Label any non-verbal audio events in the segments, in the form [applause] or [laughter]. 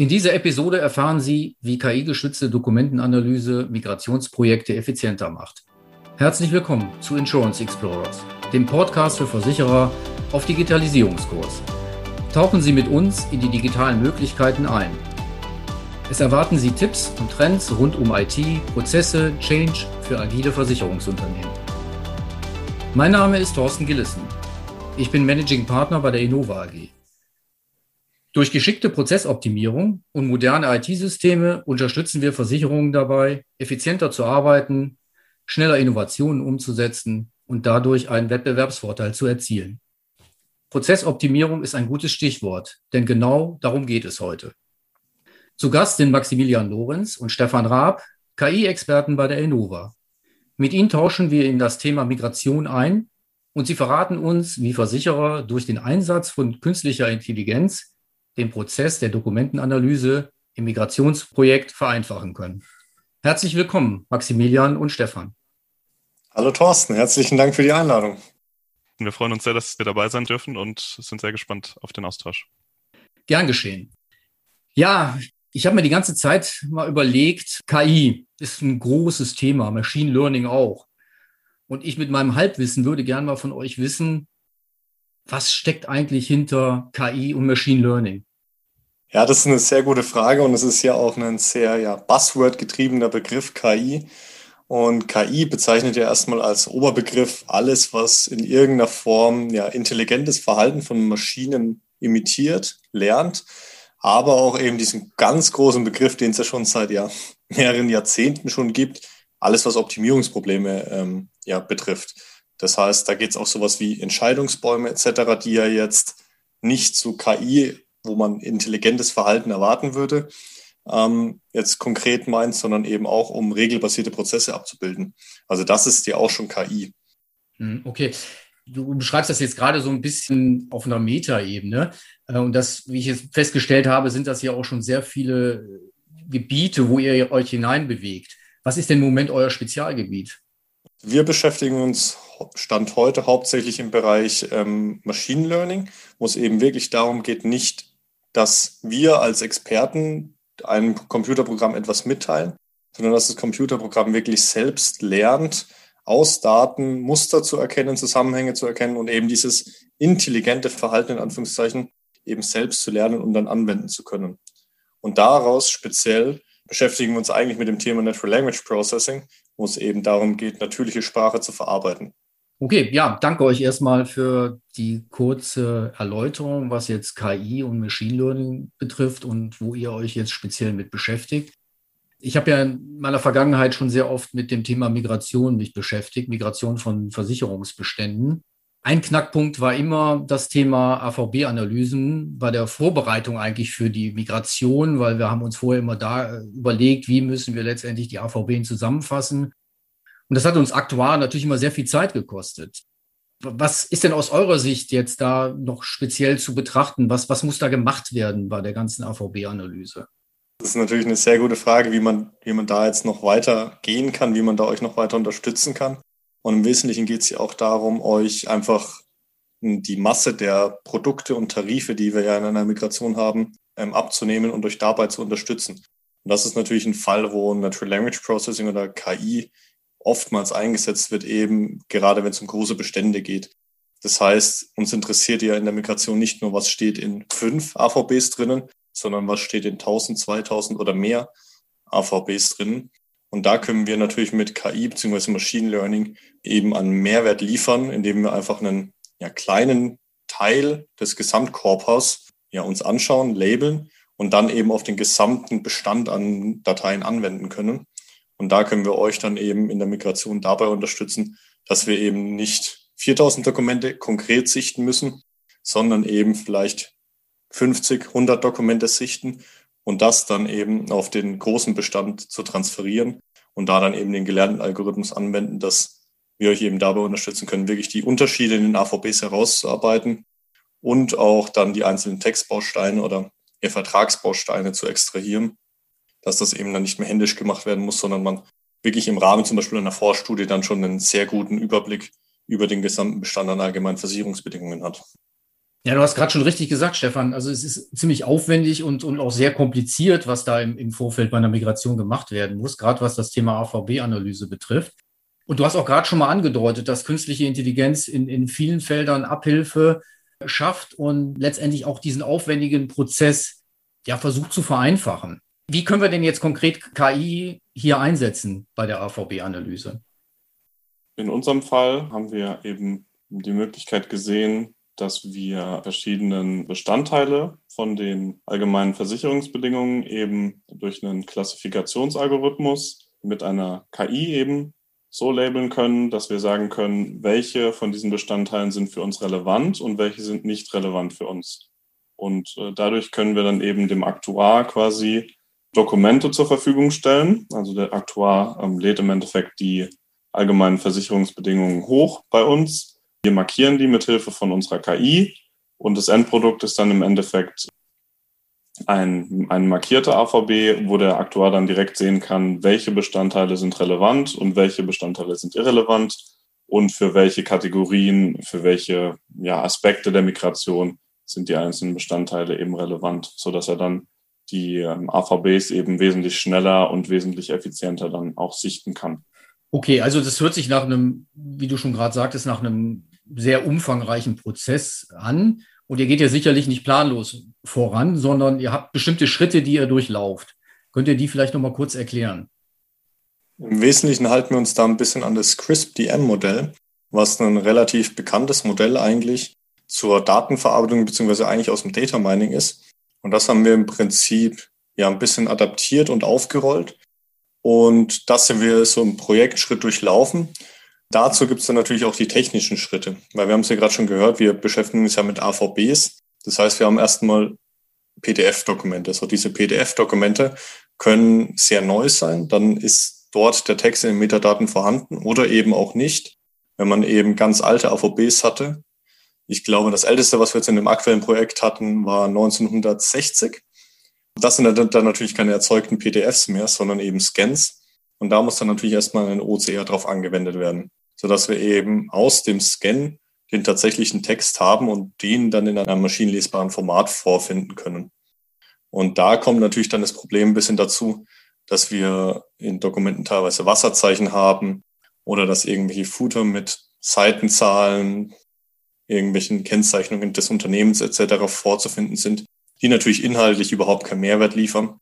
In dieser Episode erfahren Sie, wie KI-geschützte Dokumentenanalyse Migrationsprojekte effizienter macht. Herzlich willkommen zu Insurance Explorers, dem Podcast für Versicherer auf Digitalisierungskurs. Tauchen Sie mit uns in die digitalen Möglichkeiten ein. Es erwarten Sie Tipps und Trends rund um IT, Prozesse, Change für agile Versicherungsunternehmen. Mein Name ist Thorsten Gillissen. Ich bin Managing Partner bei der Innova AG. Durch geschickte Prozessoptimierung und moderne IT-Systeme unterstützen wir Versicherungen dabei, effizienter zu arbeiten, schneller Innovationen umzusetzen und dadurch einen Wettbewerbsvorteil zu erzielen. Prozessoptimierung ist ein gutes Stichwort, denn genau darum geht es heute. Zu Gast sind Maximilian Lorenz und Stefan Raab, KI-Experten bei der Innova. Mit ihnen tauschen wir in das Thema Migration ein und sie verraten uns, wie Versicherer durch den Einsatz von künstlicher Intelligenz den Prozess der Dokumentenanalyse im Migrationsprojekt vereinfachen können. Herzlich willkommen, Maximilian und Stefan. Hallo Thorsten, herzlichen Dank für die Einladung. Wir freuen uns sehr, dass wir dabei sein dürfen und sind sehr gespannt auf den Austausch. Gern geschehen. Ja, ich habe mir die ganze Zeit mal überlegt, KI ist ein großes Thema, Machine Learning auch. Und ich mit meinem Halbwissen würde gern mal von euch wissen, was steckt eigentlich hinter KI und Machine Learning? Ja, das ist eine sehr gute Frage und es ist ja auch ein sehr ja, Buzzword-getriebener Begriff KI. Und KI bezeichnet ja erstmal als Oberbegriff alles, was in irgendeiner Form ja intelligentes Verhalten von Maschinen imitiert, lernt, aber auch eben diesen ganz großen Begriff, den es ja schon seit ja, mehreren Jahrzehnten schon gibt, alles, was Optimierungsprobleme ähm, ja, betrifft. Das heißt, da geht es auch sowas wie Entscheidungsbäume etc., die ja jetzt nicht zu KI, wo man intelligentes Verhalten erwarten würde, ähm, jetzt konkret meint, sondern eben auch um regelbasierte Prozesse abzubilden. Also das ist ja auch schon KI. Hm, okay. Du beschreibst das jetzt gerade so ein bisschen auf einer Metaebene. Äh, und das, wie ich es festgestellt habe, sind das ja auch schon sehr viele Gebiete, wo ihr euch hineinbewegt. Was ist denn im Moment euer Spezialgebiet? Wir beschäftigen uns Stand heute hauptsächlich im Bereich ähm, Machine Learning, wo es eben wirklich darum geht, nicht, dass wir als Experten einem Computerprogramm etwas mitteilen, sondern dass das Computerprogramm wirklich selbst lernt, aus Daten Muster zu erkennen, Zusammenhänge zu erkennen und eben dieses intelligente Verhalten in Anführungszeichen eben selbst zu lernen und dann anwenden zu können. Und daraus speziell beschäftigen wir uns eigentlich mit dem Thema Natural Language Processing, wo es eben darum geht, natürliche Sprache zu verarbeiten. Okay, ja, danke euch erstmal für die kurze Erläuterung, was jetzt KI und Machine Learning betrifft und wo ihr euch jetzt speziell mit beschäftigt. Ich habe ja in meiner Vergangenheit schon sehr oft mit dem Thema Migration mich beschäftigt, Migration von Versicherungsbeständen. Ein Knackpunkt war immer das Thema AVB-Analysen bei der Vorbereitung eigentlich für die Migration, weil wir haben uns vorher immer da überlegt, wie müssen wir letztendlich die AVB zusammenfassen und das hat uns aktuar natürlich immer sehr viel Zeit gekostet. Was ist denn aus eurer Sicht jetzt da noch speziell zu betrachten? Was, was muss da gemacht werden bei der ganzen AVB-Analyse? Das ist natürlich eine sehr gute Frage, wie man, wie man da jetzt noch weiter gehen kann, wie man da euch noch weiter unterstützen kann. Und im Wesentlichen geht es ja auch darum, euch einfach die Masse der Produkte und Tarife, die wir ja in einer Migration haben, ähm, abzunehmen und euch dabei zu unterstützen. Und das ist natürlich ein Fall, wo Natural Language Processing oder KI oftmals eingesetzt wird, eben gerade wenn es um große Bestände geht. Das heißt, uns interessiert ja in der Migration nicht nur, was steht in fünf AVBs drinnen, sondern was steht in 1000, 2000 oder mehr AVBs drinnen. Und da können wir natürlich mit KI bzw. Machine Learning eben einen Mehrwert liefern, indem wir einfach einen ja, kleinen Teil des Gesamtkorpus ja, uns anschauen, labeln und dann eben auf den gesamten Bestand an Dateien anwenden können. Und da können wir euch dann eben in der Migration dabei unterstützen, dass wir eben nicht 4000 Dokumente konkret sichten müssen, sondern eben vielleicht 50, 100 Dokumente sichten und das dann eben auf den großen Bestand zu transferieren und da dann eben den gelernten Algorithmus anwenden, dass wir euch eben dabei unterstützen können, wirklich die Unterschiede in den AVBs herauszuarbeiten und auch dann die einzelnen Textbausteine oder Vertragsbausteine zu extrahieren dass das eben dann nicht mehr händisch gemacht werden muss, sondern man wirklich im Rahmen zum Beispiel einer Vorstudie dann schon einen sehr guten Überblick über den gesamten Bestand an allgemeinen Versicherungsbedingungen hat. Ja, du hast gerade schon richtig gesagt, Stefan. Also es ist ziemlich aufwendig und, und auch sehr kompliziert, was da im, im Vorfeld bei einer Migration gemacht werden muss, gerade was das Thema AVB-Analyse betrifft. Und du hast auch gerade schon mal angedeutet, dass künstliche Intelligenz in, in vielen Feldern Abhilfe schafft und letztendlich auch diesen aufwendigen Prozess ja versucht zu vereinfachen. Wie können wir denn jetzt konkret KI hier einsetzen bei der AVB-Analyse? In unserem Fall haben wir eben die Möglichkeit gesehen, dass wir verschiedenen Bestandteile von den allgemeinen Versicherungsbedingungen eben durch einen Klassifikationsalgorithmus mit einer KI eben so labeln können, dass wir sagen können, welche von diesen Bestandteilen sind für uns relevant und welche sind nicht relevant für uns. Und äh, dadurch können wir dann eben dem Aktuar quasi Dokumente zur Verfügung stellen. Also der Aktuar ähm, lädt im Endeffekt die allgemeinen Versicherungsbedingungen hoch bei uns wir markieren die mit Hilfe von unserer KI und das Endprodukt ist dann im Endeffekt ein, ein markierter AVB, wo der Aktuar dann direkt sehen kann, welche Bestandteile sind relevant und welche Bestandteile sind irrelevant und für welche Kategorien, für welche ja, Aspekte der Migration sind die einzelnen Bestandteile eben relevant, so dass er dann die ähm, AVBs eben wesentlich schneller und wesentlich effizienter dann auch sichten kann. Okay, also das hört sich nach einem, wie du schon gerade sagtest, nach einem sehr umfangreichen Prozess an. Und ihr geht ja sicherlich nicht planlos voran, sondern ihr habt bestimmte Schritte, die ihr durchlauft. Könnt ihr die vielleicht noch mal kurz erklären? Im Wesentlichen halten wir uns da ein bisschen an das CRISP-DM-Modell, was ein relativ bekanntes Modell eigentlich zur Datenverarbeitung beziehungsweise eigentlich aus dem Data Mining ist. Und das haben wir im Prinzip ja ein bisschen adaptiert und aufgerollt. Und das sind wir so im Projektschritt durchlaufen. Dazu gibt es dann natürlich auch die technischen Schritte, weil wir haben es ja gerade schon gehört, wir beschäftigen uns ja mit AVBs. Das heißt, wir haben erstmal PDF-Dokumente. So diese PDF-Dokumente können sehr neu sein. Dann ist dort der Text in den Metadaten vorhanden oder eben auch nicht. Wenn man eben ganz alte AVBs hatte. Ich glaube, das älteste, was wir jetzt in dem aktuellen Projekt hatten, war 1960. Das sind dann natürlich keine erzeugten PDFs mehr, sondern eben Scans. Und da muss dann natürlich erstmal ein OCR drauf angewendet werden sodass wir eben aus dem Scan den tatsächlichen Text haben und den dann in einem maschinenlesbaren Format vorfinden können. Und da kommt natürlich dann das Problem ein bisschen dazu, dass wir in Dokumenten teilweise Wasserzeichen haben oder dass irgendwelche Footer mit Seitenzahlen, irgendwelchen Kennzeichnungen des Unternehmens etc. vorzufinden sind, die natürlich inhaltlich überhaupt keinen Mehrwert liefern.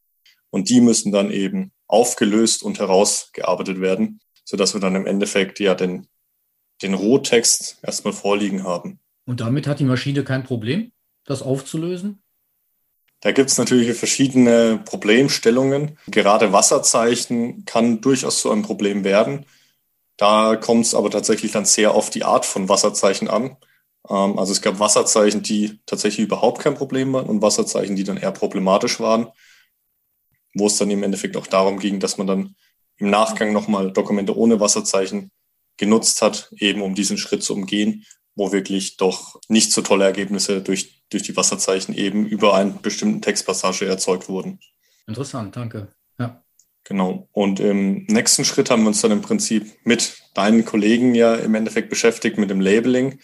Und die müssen dann eben aufgelöst und herausgearbeitet werden, sodass wir dann im Endeffekt ja den, den Rohtext erstmal vorliegen haben. Und damit hat die Maschine kein Problem, das aufzulösen? Da gibt es natürlich verschiedene Problemstellungen. Gerade Wasserzeichen kann durchaus so ein Problem werden. Da kommt es aber tatsächlich dann sehr auf die Art von Wasserzeichen an. Ähm, also es gab Wasserzeichen, die tatsächlich überhaupt kein Problem waren und Wasserzeichen, die dann eher problematisch waren, wo es dann im Endeffekt auch darum ging, dass man dann im Nachgang nochmal Dokumente ohne Wasserzeichen genutzt hat, eben um diesen Schritt zu umgehen, wo wirklich doch nicht so tolle Ergebnisse durch, durch die Wasserzeichen eben über einen bestimmten Textpassage erzeugt wurden. Interessant, danke. Ja. Genau. Und im nächsten Schritt haben wir uns dann im Prinzip mit deinen Kollegen ja im Endeffekt beschäftigt, mit dem Labeling,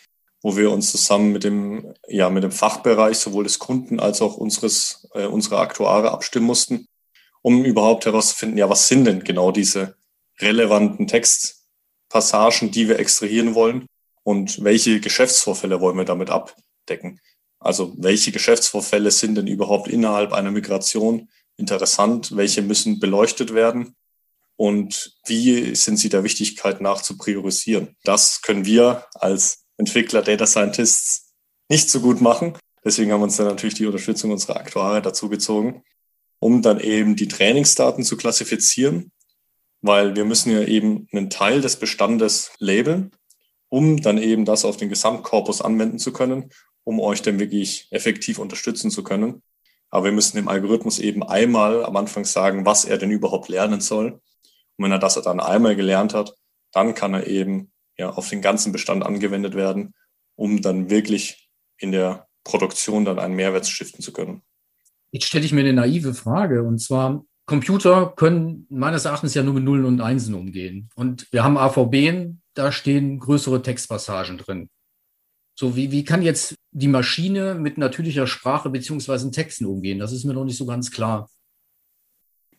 wo wir uns zusammen mit dem, ja, mit dem Fachbereich sowohl des Kunden als auch unseres, äh, unserer Aktuare abstimmen mussten, um überhaupt herauszufinden, ja, was sind denn genau diese relevanten Textpassagen, die wir extrahieren wollen und welche Geschäftsvorfälle wollen wir damit abdecken. Also welche Geschäftsvorfälle sind denn überhaupt innerhalb einer Migration interessant, welche müssen beleuchtet werden und wie sind sie der Wichtigkeit nach zu priorisieren. Das können wir als Entwickler, Data Scientists nicht so gut machen. Deswegen haben wir uns dann natürlich die Unterstützung unserer Aktuare dazu gezogen um dann eben die Trainingsdaten zu klassifizieren, weil wir müssen ja eben einen Teil des Bestandes labeln, um dann eben das auf den Gesamtkorpus anwenden zu können, um euch dann wirklich effektiv unterstützen zu können. Aber wir müssen dem Algorithmus eben einmal am Anfang sagen, was er denn überhaupt lernen soll. Und wenn er das dann einmal gelernt hat, dann kann er eben ja auf den ganzen Bestand angewendet werden, um dann wirklich in der Produktion dann einen Mehrwert stiften zu können. Jetzt stelle ich mir eine naive Frage und zwar, Computer können meines Erachtens ja nur mit Nullen und Einsen umgehen. Und wir haben AVB, da stehen größere Textpassagen drin. So, wie, wie kann jetzt die Maschine mit natürlicher Sprache beziehungsweise Texten umgehen? Das ist mir noch nicht so ganz klar.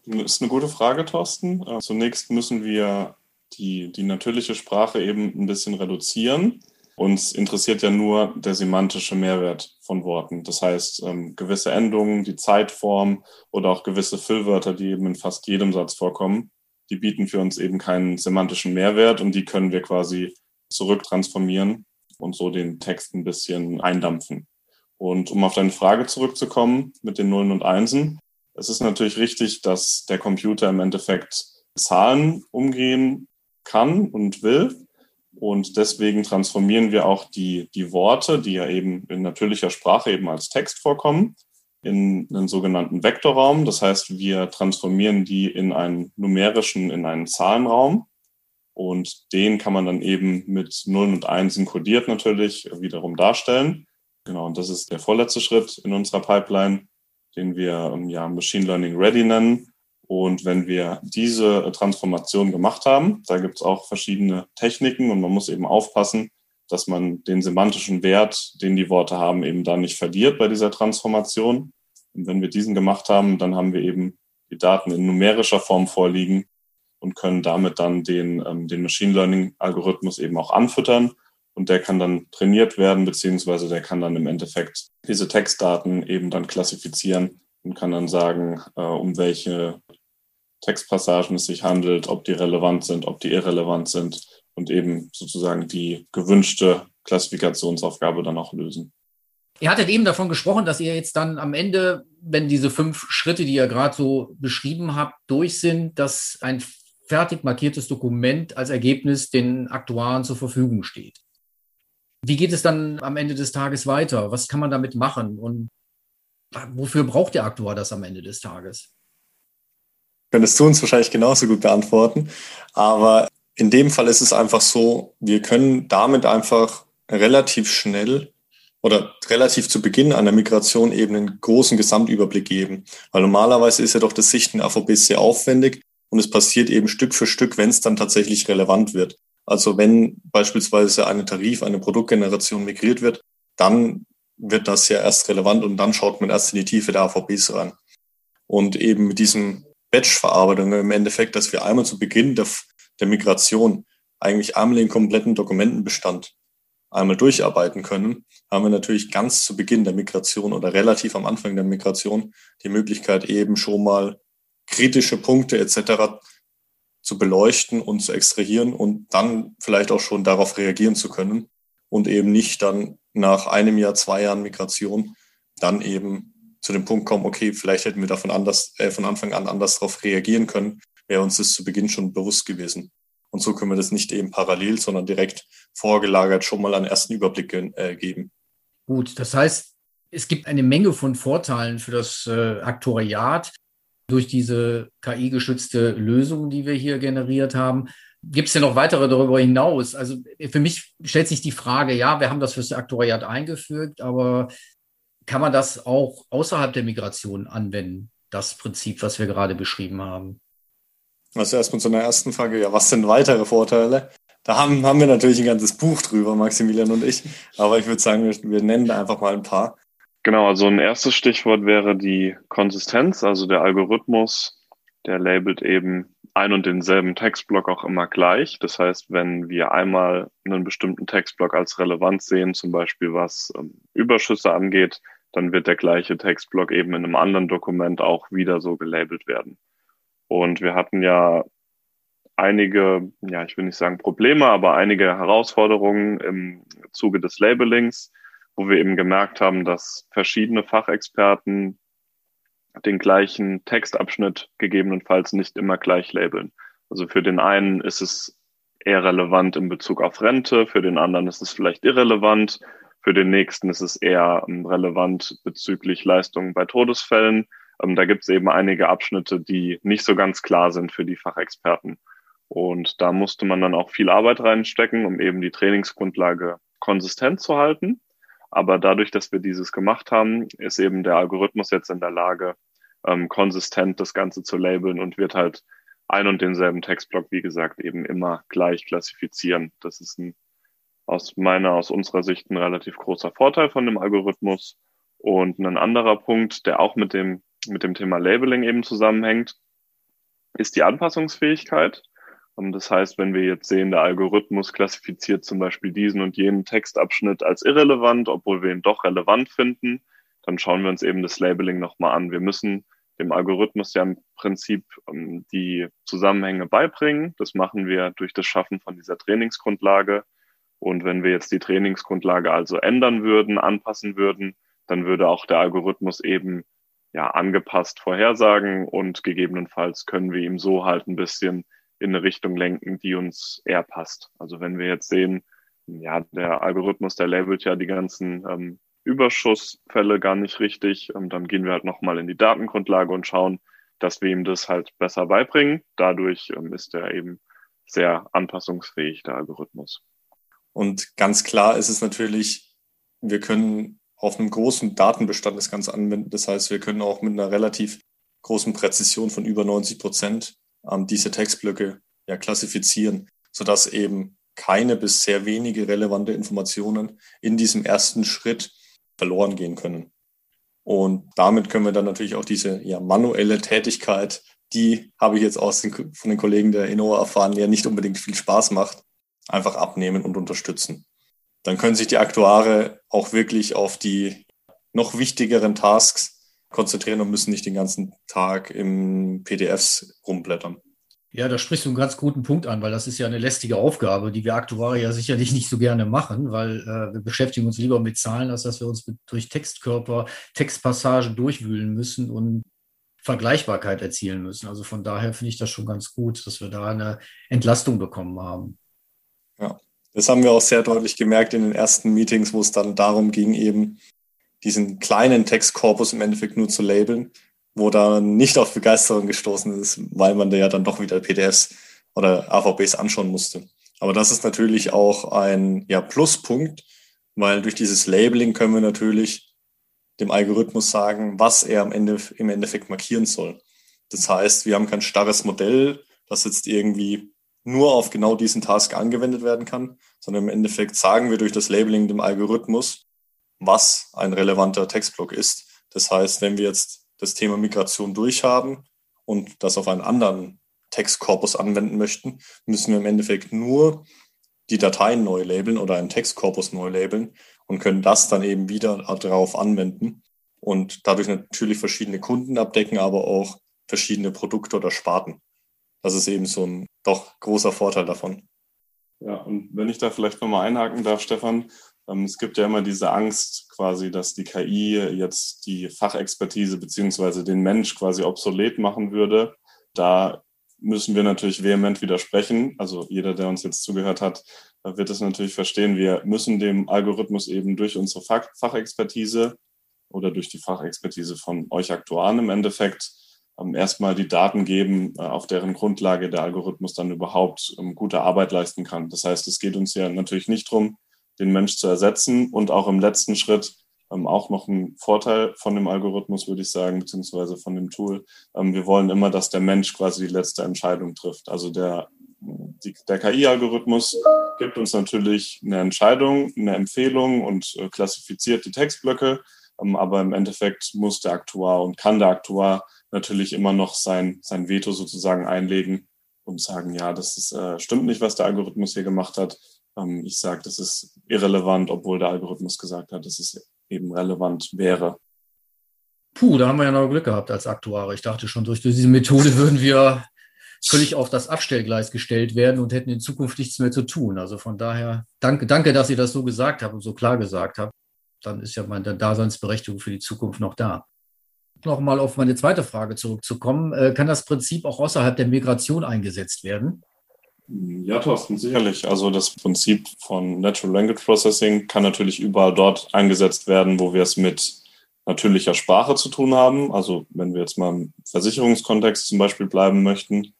Das ist eine gute Frage, Thorsten. Zunächst müssen wir die, die natürliche Sprache eben ein bisschen reduzieren. Uns interessiert ja nur der semantische Mehrwert von Worten. Das heißt, ähm, gewisse Endungen, die Zeitform oder auch gewisse Füllwörter, die eben in fast jedem Satz vorkommen, die bieten für uns eben keinen semantischen Mehrwert und die können wir quasi zurücktransformieren und so den Text ein bisschen eindampfen. Und um auf deine Frage zurückzukommen mit den Nullen und Einsen, es ist natürlich richtig, dass der Computer im Endeffekt Zahlen umgehen kann und will. Und deswegen transformieren wir auch die, die Worte, die ja eben in natürlicher Sprache eben als Text vorkommen, in einen sogenannten Vektorraum. Das heißt, wir transformieren die in einen numerischen, in einen Zahlenraum. Und den kann man dann eben mit Nullen und Einsen kodiert natürlich wiederum darstellen. Genau, und das ist der vorletzte Schritt in unserer Pipeline, den wir ähm, ja Machine Learning Ready nennen. Und wenn wir diese Transformation gemacht haben, da gibt es auch verschiedene Techniken und man muss eben aufpassen, dass man den semantischen Wert, den die Worte haben, eben da nicht verliert bei dieser Transformation. Und wenn wir diesen gemacht haben, dann haben wir eben die Daten in numerischer Form vorliegen und können damit dann den, ähm, den Machine Learning-Algorithmus eben auch anfüttern. Und der kann dann trainiert werden, beziehungsweise der kann dann im Endeffekt diese Textdaten eben dann klassifizieren und kann dann sagen, äh, um welche Textpassagen es sich handelt, ob die relevant sind, ob die irrelevant sind und eben sozusagen die gewünschte Klassifikationsaufgabe dann auch lösen. Ihr hattet eben davon gesprochen, dass ihr jetzt dann am Ende, wenn diese fünf Schritte, die ihr gerade so beschrieben habt, durch sind, dass ein fertig markiertes Dokument als Ergebnis den Aktuaren zur Verfügung steht. Wie geht es dann am Ende des Tages weiter? Was kann man damit machen? Und wofür braucht der Aktuar das am Ende des Tages? Könntest du uns wahrscheinlich genauso gut beantworten. Aber in dem Fall ist es einfach so, wir können damit einfach relativ schnell oder relativ zu Beginn einer Migration eben einen großen Gesamtüberblick geben. Weil normalerweise ist ja doch das Sichten AVB sehr aufwendig und es passiert eben Stück für Stück, wenn es dann tatsächlich relevant wird. Also wenn beispielsweise eine Tarif, eine Produktgeneration migriert wird, dann wird das ja erst relevant und dann schaut man erst in die Tiefe der AVBs rein. Und eben mit diesem Batch-Verarbeitung im Endeffekt, dass wir einmal zu Beginn der, der Migration eigentlich einmal den kompletten Dokumentenbestand einmal durcharbeiten können, haben wir natürlich ganz zu Beginn der Migration oder relativ am Anfang der Migration die Möglichkeit eben schon mal kritische Punkte etc. zu beleuchten und zu extrahieren und dann vielleicht auch schon darauf reagieren zu können und eben nicht dann nach einem Jahr, zwei Jahren Migration dann eben zu dem Punkt kommen, okay, vielleicht hätten wir davon anders, äh, von Anfang an anders darauf reagieren können, wäre uns das zu Beginn schon bewusst gewesen. Und so können wir das nicht eben parallel, sondern direkt vorgelagert schon mal einen ersten Überblick äh, geben. Gut, das heißt, es gibt eine Menge von Vorteilen für das äh, Aktuariat durch diese KI-geschützte Lösung, die wir hier generiert haben. Gibt es denn noch weitere darüber hinaus? Also für mich stellt sich die Frage, ja, wir haben das fürs Aktuariat eingefügt, aber kann man das auch außerhalb der Migration anwenden, das Prinzip, was wir gerade beschrieben haben? Also erstmal zu einer ersten Frage, ja, was sind weitere Vorteile? Da haben, haben wir natürlich ein ganzes Buch drüber, Maximilian und ich, aber ich würde sagen, wir, wir nennen da einfach mal ein paar. Genau, also ein erstes Stichwort wäre die Konsistenz, also der Algorithmus, der labelt eben ein und denselben Textblock auch immer gleich. Das heißt, wenn wir einmal einen bestimmten Textblock als relevant sehen, zum Beispiel was ähm, Überschüsse angeht, dann wird der gleiche Textblock eben in einem anderen Dokument auch wieder so gelabelt werden. Und wir hatten ja einige, ja, ich will nicht sagen Probleme, aber einige Herausforderungen im Zuge des Labelings wo wir eben gemerkt haben, dass verschiedene Fachexperten den gleichen Textabschnitt gegebenenfalls nicht immer gleich labeln. Also für den einen ist es eher relevant in Bezug auf Rente, für den anderen ist es vielleicht irrelevant, für den nächsten ist es eher ähm, relevant bezüglich Leistungen bei Todesfällen. Ähm, da gibt es eben einige Abschnitte, die nicht so ganz klar sind für die Fachexperten. Und da musste man dann auch viel Arbeit reinstecken, um eben die Trainingsgrundlage konsistent zu halten. Aber dadurch, dass wir dieses gemacht haben, ist eben der Algorithmus jetzt in der Lage, ähm, konsistent das Ganze zu labeln und wird halt ein und denselben Textblock, wie gesagt, eben immer gleich klassifizieren. Das ist ein aus meiner, aus unserer Sicht ein relativ großer Vorteil von dem Algorithmus. Und ein anderer Punkt, der auch mit dem, mit dem Thema Labeling eben zusammenhängt, ist die Anpassungsfähigkeit. Und das heißt, wenn wir jetzt sehen, der Algorithmus klassifiziert zum Beispiel diesen und jenen Textabschnitt als irrelevant, obwohl wir ihn doch relevant finden, dann schauen wir uns eben das Labeling nochmal an. Wir müssen dem Algorithmus ja im Prinzip um, die Zusammenhänge beibringen. Das machen wir durch das Schaffen von dieser Trainingsgrundlage. Und wenn wir jetzt die Trainingsgrundlage also ändern würden, anpassen würden, dann würde auch der Algorithmus eben ja angepasst vorhersagen und gegebenenfalls können wir ihm so halt ein bisschen in eine Richtung lenken, die uns eher passt. Also wenn wir jetzt sehen, ja, der Algorithmus, der labelt ja die ganzen ähm, Überschussfälle gar nicht richtig. Und dann gehen wir halt nochmal in die Datengrundlage und schauen, dass wir ihm das halt besser beibringen. Dadurch ähm, ist er eben sehr anpassungsfähig, der Algorithmus. Und ganz klar ist es natürlich, wir können auf einem großen Datenbestand das Ganze anwenden. Das heißt, wir können auch mit einer relativ großen Präzision von über 90 Prozent ähm, diese Textblöcke ja klassifizieren, sodass eben keine bis sehr wenige relevante Informationen in diesem ersten Schritt verloren gehen können. Und damit können wir dann natürlich auch diese ja, manuelle Tätigkeit, die habe ich jetzt aus den, von den Kollegen der Innova erfahren, ja nicht unbedingt viel Spaß macht, einfach abnehmen und unterstützen. Dann können sich die Aktuare auch wirklich auf die noch wichtigeren Tasks konzentrieren und müssen nicht den ganzen Tag im PDFs rumblättern. Ja, da sprichst du einen ganz guten Punkt an, weil das ist ja eine lästige Aufgabe, die wir Aktuare ja sicherlich [laughs] nicht so gerne machen, weil äh, wir beschäftigen uns lieber mit Zahlen, als dass wir uns mit, durch Textkörper, Textpassagen durchwühlen müssen und Vergleichbarkeit erzielen müssen. Also von daher finde ich das schon ganz gut, dass wir da eine Entlastung bekommen haben. Ja, das haben wir auch sehr deutlich gemerkt in den ersten Meetings, wo es dann darum ging, eben diesen kleinen Textkorpus im Endeffekt nur zu labeln wo da nicht auf Begeisterung gestoßen ist, weil man da ja dann doch wieder PDFs oder AVBs anschauen musste. Aber das ist natürlich auch ein ja, Pluspunkt, weil durch dieses Labeling können wir natürlich dem Algorithmus sagen, was er am Ende im Endeffekt markieren soll. Das heißt, wir haben kein starres Modell, das jetzt irgendwie nur auf genau diesen Task angewendet werden kann, sondern im Endeffekt sagen wir durch das Labeling dem Algorithmus, was ein relevanter Textblock ist. Das heißt, wenn wir jetzt das Thema Migration durchhaben und das auf einen anderen Textkorpus anwenden möchten, müssen wir im Endeffekt nur die Dateien neu labeln oder einen Textkorpus neu labeln und können das dann eben wieder darauf anwenden und dadurch natürlich verschiedene Kunden abdecken, aber auch verschiedene Produkte oder Sparten. Das ist eben so ein doch großer Vorteil davon. Ja, und wenn ich da vielleicht nochmal einhaken darf, Stefan, es gibt ja immer diese Angst quasi, dass die KI jetzt die Fachexpertise beziehungsweise den Mensch quasi obsolet machen würde. Da müssen wir natürlich vehement widersprechen. Also jeder, der uns jetzt zugehört hat, wird es natürlich verstehen. Wir müssen dem Algorithmus eben durch unsere Fachexpertise oder durch die Fachexpertise von euch Aktuaren im Endeffekt ähm, erstmal die Daten geben, äh, auf deren Grundlage der Algorithmus dann überhaupt ähm, gute Arbeit leisten kann. Das heißt, es geht uns ja natürlich nicht darum, den Mensch zu ersetzen und auch im letzten Schritt ähm, auch noch ein Vorteil von dem Algorithmus, würde ich sagen, beziehungsweise von dem Tool. Ähm, wir wollen immer, dass der Mensch quasi die letzte Entscheidung trifft. Also der, der KI-Algorithmus gibt uns natürlich eine Entscheidung, eine Empfehlung und äh, klassifiziert die Textblöcke. Ähm, aber im Endeffekt muss der Aktuar und kann der Aktuar natürlich immer noch sein, sein Veto sozusagen einlegen und sagen, ja, das ist, äh, stimmt nicht, was der Algorithmus hier gemacht hat ich sage, das ist irrelevant, obwohl der Algorithmus gesagt hat, dass es eben relevant wäre. Puh, da haben wir ja noch Glück gehabt als Aktuare. Ich dachte schon, durch diese Methode würden wir völlig auf das Abstellgleis gestellt werden und hätten in Zukunft nichts mehr zu tun. Also von daher, danke, danke, dass ihr das so gesagt habt und so klar gesagt habt. Dann ist ja meine Daseinsberechtigung für die Zukunft noch da. Nochmal auf meine zweite Frage zurückzukommen. Äh, kann das Prinzip auch außerhalb der Migration eingesetzt werden? Ja, Thorsten, sicherlich. Also das Prinzip von Natural Language Processing kann natürlich überall dort eingesetzt werden, wo wir es mit natürlicher Sprache zu tun haben. Also wenn wir jetzt mal im Versicherungskontext zum Beispiel bleiben möchten,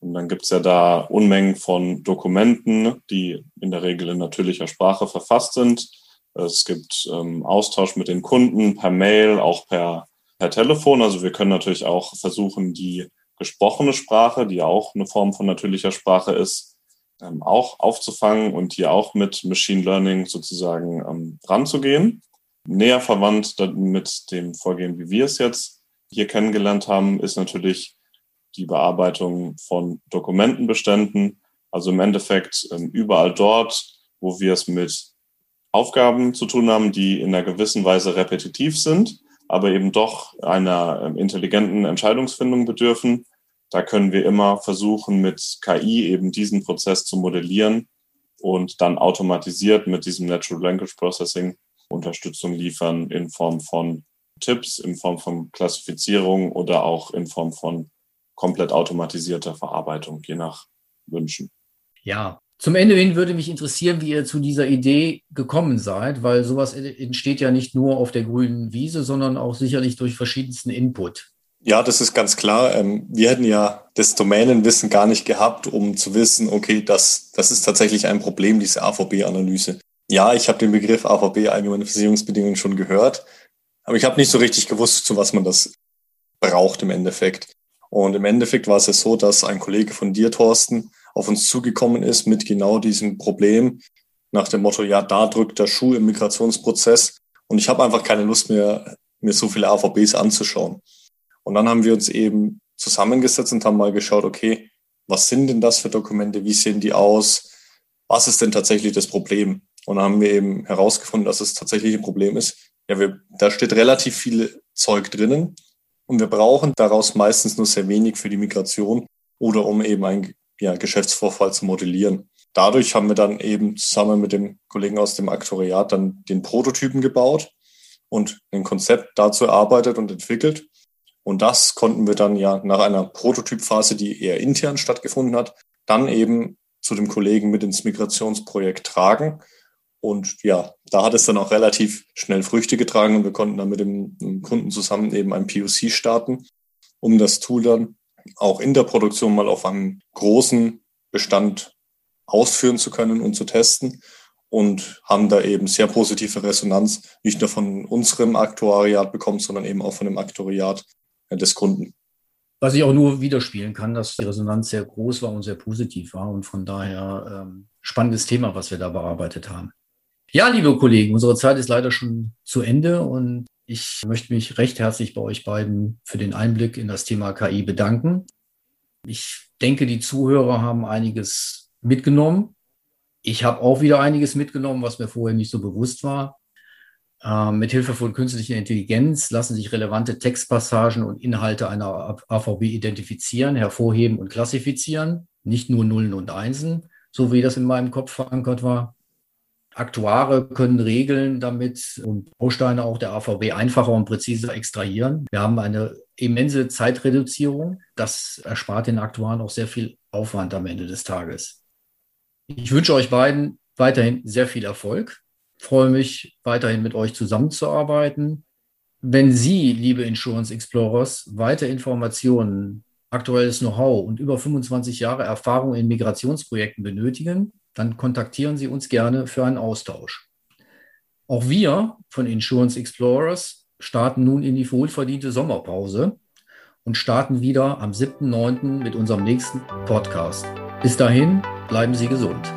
und dann gibt es ja da Unmengen von Dokumenten, die in der Regel in natürlicher Sprache verfasst sind. Es gibt ähm, Austausch mit den Kunden per Mail, auch per, per Telefon. Also wir können natürlich auch versuchen, die gesprochene Sprache, die auch eine Form von natürlicher Sprache ist, ähm, auch aufzufangen und hier auch mit Machine Learning sozusagen ähm, ranzugehen. Näher verwandt mit dem Vorgehen, wie wir es jetzt hier kennengelernt haben, ist natürlich die Bearbeitung von Dokumentenbeständen. Also im Endeffekt ähm, überall dort, wo wir es mit Aufgaben zu tun haben, die in einer gewissen Weise repetitiv sind, aber eben doch einer ähm, intelligenten Entscheidungsfindung bedürfen. Da können wir immer versuchen, mit KI eben diesen Prozess zu modellieren und dann automatisiert mit diesem Natural Language Processing Unterstützung liefern in Form von Tipps, in Form von Klassifizierung oder auch in Form von komplett automatisierter Verarbeitung, je nach Wünschen. Ja, zum Ende hin würde mich interessieren, wie ihr zu dieser Idee gekommen seid, weil sowas entsteht ja nicht nur auf der grünen Wiese, sondern auch sicherlich durch verschiedensten Input. Ja, das ist ganz klar. Ähm, wir hätten ja das Domänenwissen gar nicht gehabt, um zu wissen, okay, das, das ist tatsächlich ein Problem, diese AVB-Analyse. Ja, ich habe den Begriff AVB, allgemeine Versicherungsbedingungen, schon gehört, aber ich habe nicht so richtig gewusst, zu was man das braucht im Endeffekt. Und im Endeffekt war es ja so, dass ein Kollege von dir, Thorsten, auf uns zugekommen ist mit genau diesem Problem nach dem Motto, ja, da drückt der Schuh im Migrationsprozess und ich habe einfach keine Lust mehr, mir so viele AVBs anzuschauen. Und dann haben wir uns eben zusammengesetzt und haben mal geschaut, okay, was sind denn das für Dokumente, wie sehen die aus, was ist denn tatsächlich das Problem? Und dann haben wir eben herausgefunden, dass es tatsächlich ein Problem ist. Ja, wir, da steht relativ viel Zeug drinnen und wir brauchen daraus meistens nur sehr wenig für die Migration oder um eben ein ja, Geschäftsvorfall zu modellieren. Dadurch haben wir dann eben zusammen mit dem Kollegen aus dem Aktoriat dann den Prototypen gebaut und ein Konzept dazu erarbeitet und entwickelt. Und das konnten wir dann ja nach einer Prototypphase, die eher intern stattgefunden hat, dann eben zu dem Kollegen mit ins Migrationsprojekt tragen. Und ja, da hat es dann auch relativ schnell Früchte getragen und wir konnten dann mit dem Kunden zusammen eben ein POC starten, um das Tool dann auch in der Produktion mal auf einem großen Bestand ausführen zu können und zu testen und haben da eben sehr positive Resonanz, nicht nur von unserem Aktuariat bekommen, sondern eben auch von dem Aktuariat des Kunden. Was ich auch nur widerspielen kann, dass die Resonanz sehr groß war und sehr positiv war und von daher ähm, spannendes Thema, was wir da bearbeitet haben. Ja, liebe Kollegen, unsere Zeit ist leider schon zu Ende und ich möchte mich recht herzlich bei euch beiden für den Einblick in das Thema KI bedanken. Ich denke, die Zuhörer haben einiges mitgenommen. Ich habe auch wieder einiges mitgenommen, was mir vorher nicht so bewusst war. Ähm, mit Hilfe von künstlicher Intelligenz lassen sich relevante Textpassagen und Inhalte einer AVB identifizieren, hervorheben und klassifizieren. Nicht nur Nullen und Einsen, so wie das in meinem Kopf verankert war. Aktuare können Regeln damit und Bausteine auch der AVB einfacher und präziser extrahieren. Wir haben eine immense Zeitreduzierung. Das erspart den Aktuaren auch sehr viel Aufwand am Ende des Tages. Ich wünsche euch beiden weiterhin sehr viel Erfolg. Freue mich weiterhin mit euch zusammenzuarbeiten. Wenn Sie, liebe Insurance Explorers, weiter Informationen, aktuelles Know-how und über 25 Jahre Erfahrung in Migrationsprojekten benötigen, dann kontaktieren Sie uns gerne für einen Austausch. Auch wir von Insurance Explorers starten nun in die wohlverdiente Sommerpause und starten wieder am 7.9. mit unserem nächsten Podcast. Bis dahin, bleiben Sie gesund.